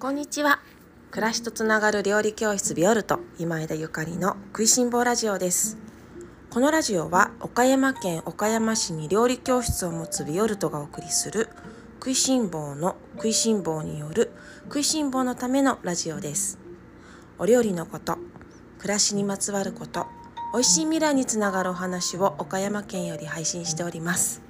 こんにちは。暮らしとつながる料理教室ビオルト今枝ゆかりの食いしん坊ラジオです。このラジオは岡山県岡山市に料理教室を持つビオルトがお送りする食いしん坊の食いしん坊による食いしん坊のためのラジオです。お料理のこと暮らしにまつわること美味しい未来につながるお話を岡山県より配信しております。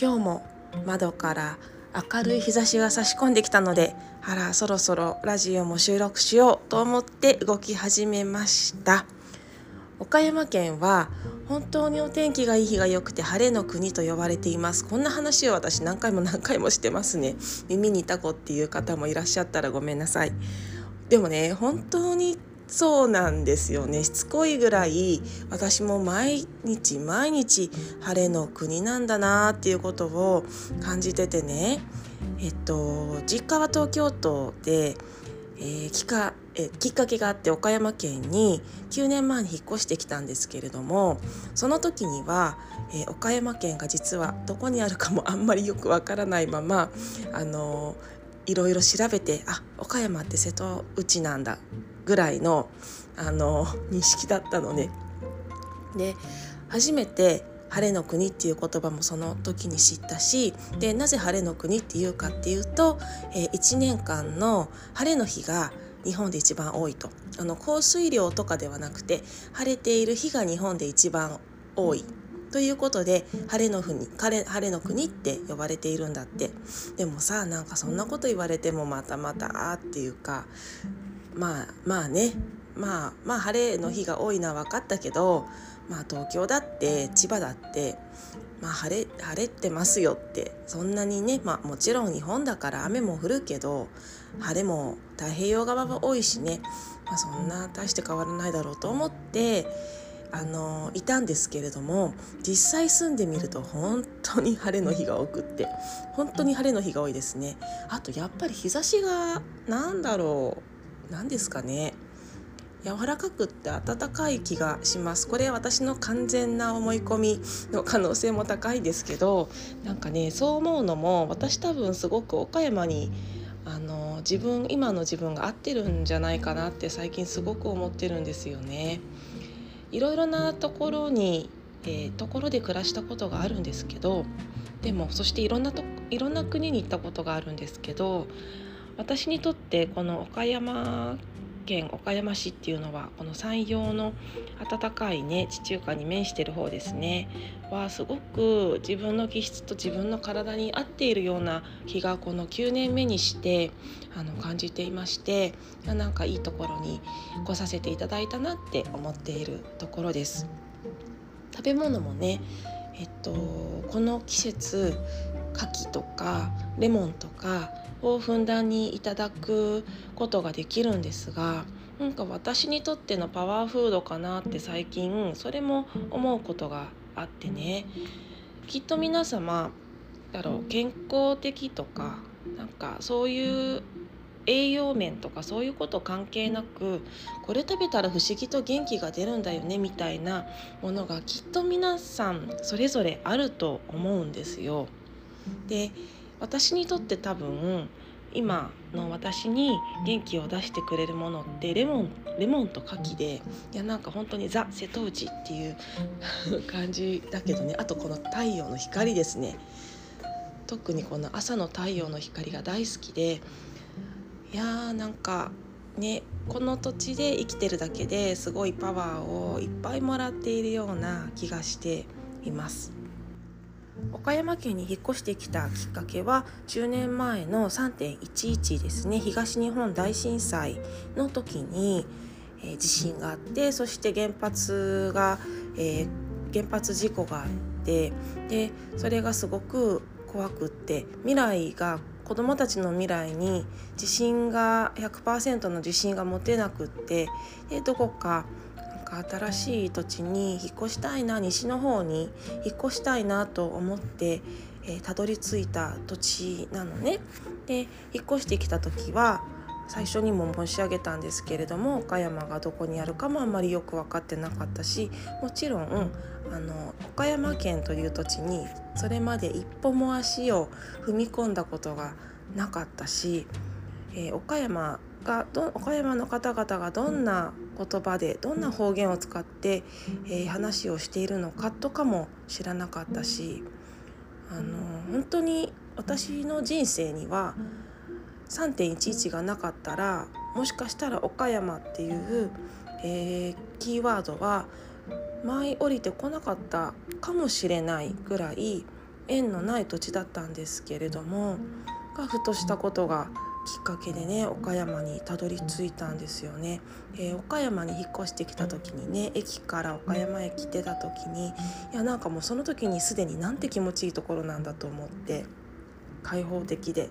今日も窓から明るい日差しが差し込んできたのであらそろそろラジオも収録しようと思って動き始めました。岡山県は本当にお天気がいい日が良くて晴れの国と呼ばれています。こんな話を私何回も何回もしてますね。耳にタコっていう方もいらっしゃったらごめんなさい。でもね本当にそうなんですよね。しつこいぐらい私も毎日毎日晴れの国なんだなっていうことを感じててね。えっと実家は東京都で、えー、きかえきっかけがあって岡山県に9年前に引っ越してきたんですけれどもその時には、えー、岡山県が実はどこにあるかもあんまりよくわからないままあのいろいろ調べてあ岡山って瀬戸内なんだぐらいのあの認識だったのね。で初めて晴れの国っていう言葉もその時に知ったしでなぜ晴れの国っていうかっていうと、えー、1年間の晴れの日が日本で一番多いと。あの降水量とかではなくて晴れている日が日本で一番多い。ということで晴れの国晴れ晴れの国って呼ばれているんだって。でもさなんかそんなこと言われてもまたまたっていうかまあまあね。まあまあ晴れの日が多いのは分かったけどまあ東京だって千葉だってまあ晴れ晴れてますよってそんなにねまあもちろん日本だから雨も降るけど晴れも太平洋側は多いしね、まあ、そんな大して変わらないだろうと思ってあのいたんですけれども実際住んでみると本当に晴れの日が多くって本当に晴れの日が多いですね。あとやっぱり日差しが何だろう。何ですかね柔らかくって暖かい気がしますこれ私の完全な思い込みの可能性も高いですけどなんかねそう思うのも私多分すごく岡山にあの自分今の自分が合ってるんじゃないかなって最近すごく思ってるんですよね。いろいろなところに、えー、ところで暮らしたことがあるんですけどでもそしていろんなといろんな国に行ったことがあるんですけど私にとってこの岡山県岡山市っていうのはこの山陽の暖かいね地中海に面してる方ですねはすごく自分の気質と自分の体に合っているような気がこの9年目にしてあの感じていましてなんかいいところに来させていただいたなって思っているところです。食べ物もねえっとこの季節牡蠣とかレモンとかをふんだんにいただくことができるんですがなんか私にとってのパワーフードかなって最近それも思うことがあってねきっと皆様だろう健康的とかなんかそういう栄養面とかそういうこと関係なくこれ食べたら不思議と元気が出るんだよねみたいなものがきっと皆さんそれぞれあると思うんですよ。で私にとって多分今の私に元気を出してくれるものってレモンレモンと牡蠣でいやなんか本当にザ・瀬戸内っていう 感じだけどねあとこの太陽の光ですね特にこの朝の太陽の光が大好きでいやーなんかねこの土地で生きてるだけですごいパワーをいっぱいもらっているような気がしています。岡山県に引っ越してきたきっかけは10年前の3.11ですね。東日本大震災の時に、え、地震があってそして原発が、えー、原発事故があってでそれがすごく怖くって未来が子どもたちの未来に自信が100%の自信が持てなくってでどこかか新しい土地に引っ越したいな西の方に引っ越したいなと思ってえたどり着いた土地なのね。で引っ越してきた時は最初にも申し上げたんですけれども岡山がどこにあるかもあんまりよく分かってなかったしもちろんあの岡山県という土地にそれまで一歩も足を踏み込んだことがなかったしえー、岡山がど岡山の方々がどんな言葉でどんな方言を使って、えー、話をしているのかとかも知らなかったしあの本当に私の人生には3.11がなかったらもしかしたら岡山っていう、えー、キーワードは舞い降りてこなかったかもしれないぐらい縁のない土地だったんですけれどもがふとしたことがきっかけでね岡山にたどり着いたんですよね、えー、岡山に引っ越してきた時にね駅から岡山駅出た時にいやなんかもうその時にすでになんて気持ちいいところなんだと思って開放的で。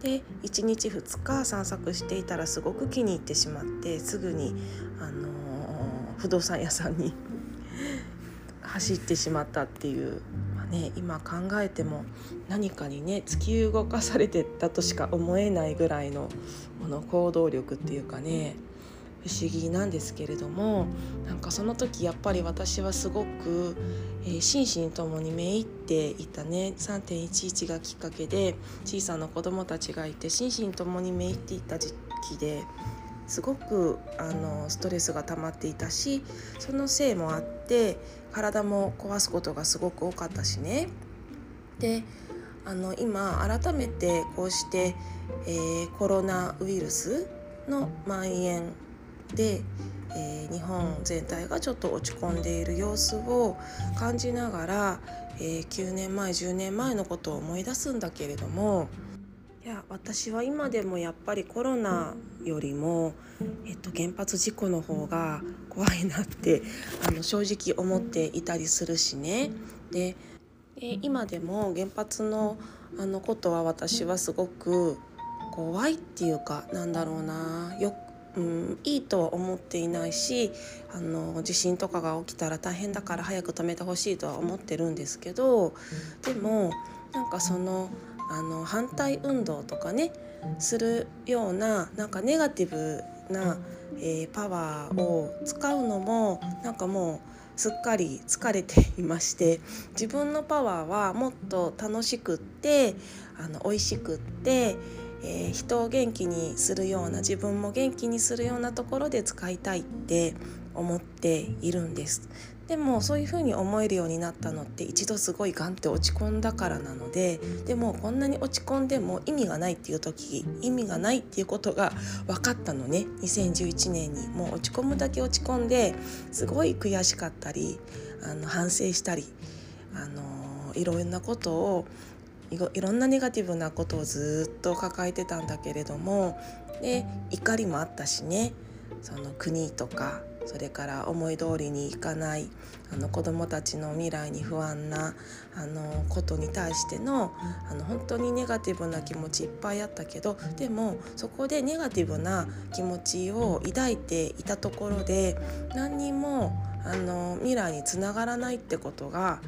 で1日2日散策していたらすごく気に入ってしまってすぐに、あのー、不動産屋さんに走ってしまったっていうまあね今考えても何かにね突き動かされてたとしか思えないぐらいのこの行動力っていうかね不思議なんですけれどもなんかその時やっぱり私はすごく、えー、心身ともにめいっていたね3.11がきっかけで小さな子供たちがいて心身ともにめいっていた時期ですごくあのストレスが溜まっていたしそのせいもあって体も壊すことがすごく多かったしね。であの今改めてこうして、えー、コロナウイルスの蔓延で、えー、日本全体がちょっと落ち込んでいる様子を感じながら、えー、9年前10年前のことを思い出すんだけれどもや私は今でもやっぱりコロナよりも、えっと、原発事故の方が怖いなってあの正直思っていたりするしね。で今でも原発のあのことは私はすごく怖いっていうかなんだろうなようん、いいとは思っていないしあの地震とかが起きたら大変だから早く止めてほしいとは思ってるんですけどでもなんかそのあの反対運動とかねするようななんかネガティブな、えー、パワーを使うのもなんかもうすっかり疲れていまして自分のパワーはもっと楽しくってあの美味しくって、えー、人を元気にするような自分も元気にするようなところで使いたいって思っているんです。でもそういうふうに思えるようになったのって一度すごいガンって落ち込んだからなのででもこんなに落ち込んでも意味がないっていう時意味がないっていうことが分かったのね。2011年にもう落ち込むだけ落ち込んですごい悔しかったりあの反省したりあのいろんなことをいろんなネガティブなことをずっと抱えてたんだけれどもで怒りもあったしね。その国とかそれから思い通りにいかないあの子どもたちの未来に不安なあのことに対してのあの本当にネガティブな気持ちいっぱいあったけどでもそこでネガティブな気持ちを抱いていたところで何にもあの未来につながらないってことが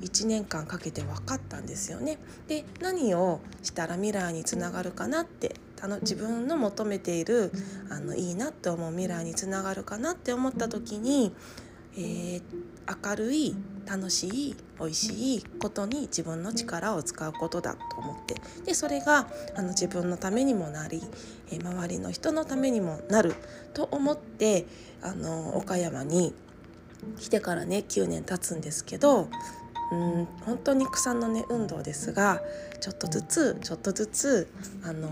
1年間かけて分かったんですよね。で何をしたら未来につながるかなって自分の求めているあのいいなって思う未来につながるかなって思った時に、えー、明るい楽しい美味しいことに自分の力を使うことだと思ってでそれがあの自分のためにもなり、えー、周りの人のためにもなると思ってあの岡山に来てからね9年経つんですけどうん本当に草の根運動ですがちょっとずつちょっとずつあの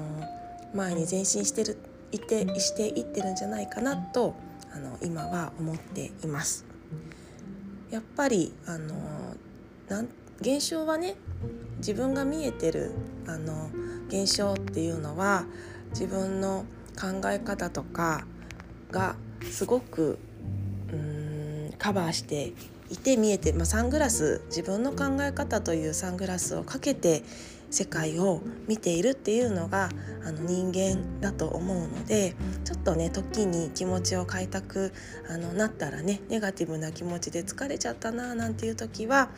前に前進してるいてしていってるんじゃないかなとあの今は思っています。やっぱりあのなん現象はね自分が見えてるあの現象っていうのは自分の考え方とかがすごくうんカバーしていて見えて、まあ、サングラス自分の考え方というサングラスをかけて世界を見ているっていうのがあの人間だと思うのでちょっとね時に気持ちを変えたくあのなったらねネガティブな気持ちで疲れちゃったななんていう時は、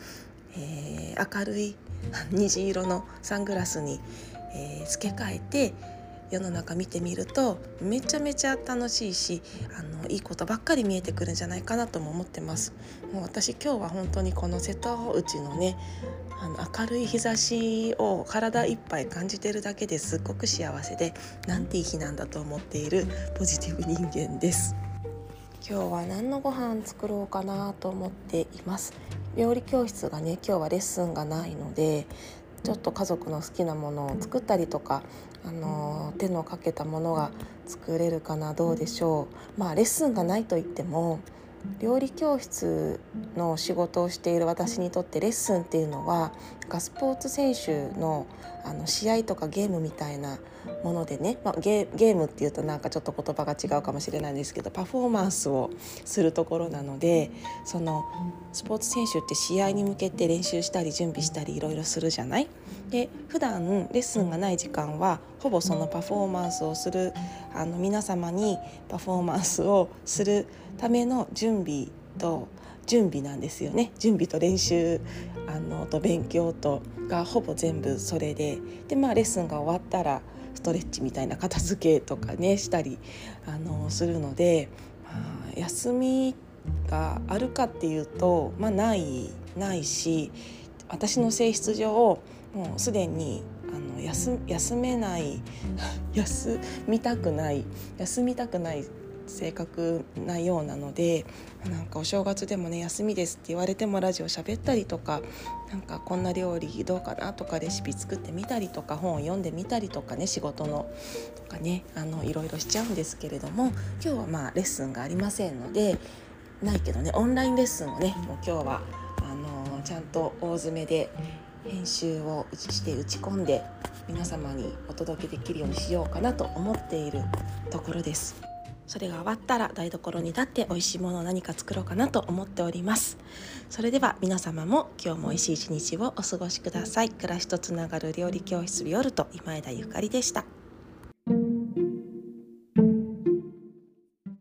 えー、明るい 虹色のサングラスに、えー、付け替えて世の中見てみるとめちゃめちゃ楽しいしあのいいことばっかり見えてくるんじゃないかなとも思ってます。もう私今日は本当にこの瀬戸内のねあの明るい日差しを体いっぱい感じてるだけですっごく幸せでなんていい日なんだと思っているポジティブ人間です。今日は何のご飯作ろうかなと思っています。料理教室がね今日はレッスンがないのでちょっと家族の好きなものを作ったりとか、あの手のかけたものが作れるかなどうでしょう。まあレッスンがないと言っても料理教室の仕事をしている私にとってレッスンっていうのはスポーツ選手のあの試合とかゲームみたいなものでね、まあ、ゲームっていうとなんかちょっと言葉が違うかもしれないんですけどパフォーマンスをするところなのでそのスポーツ選手って試合に向けて練習したり準備したりいろいろするじゃない？で普段レッスンがない時間はほぼそのパフォーマンスをするあの皆様にパフォーマンスをするための準備と準備なんですよね。準備と練習あのと勉強とがほぼ全部それで。でまあレッスンが終わったらストレッチみたいな片付けとかねしたりあのするので、まあ、休みがあるかっていうと、まあ、ないないし私の性質上もうすでにあの休休めない 休みたくない休みたくない性格なようなのでなんかお正月でもね休みですって言われてもラジオ喋ったりとかなんかこんな料理どうかなとかレシピ作ってみたりとか本を読んでみたりとかね仕事のとかねあのいろいろしちゃうんですけれども今日はまあレッスンがありませんのでないけどねオンラインレッスンをねもう今日はあのちゃんと大詰めで編集をして打ち込んで皆様にお届けできるようにしようかなと思っているところです。それが終わったら台所に立って美味しいものを何か作ろうかなと思っております。それでは皆様も今日も美味しい一日をお過ごしください。暮らしとつながる料理教室ビオルト今枝ゆかりでした。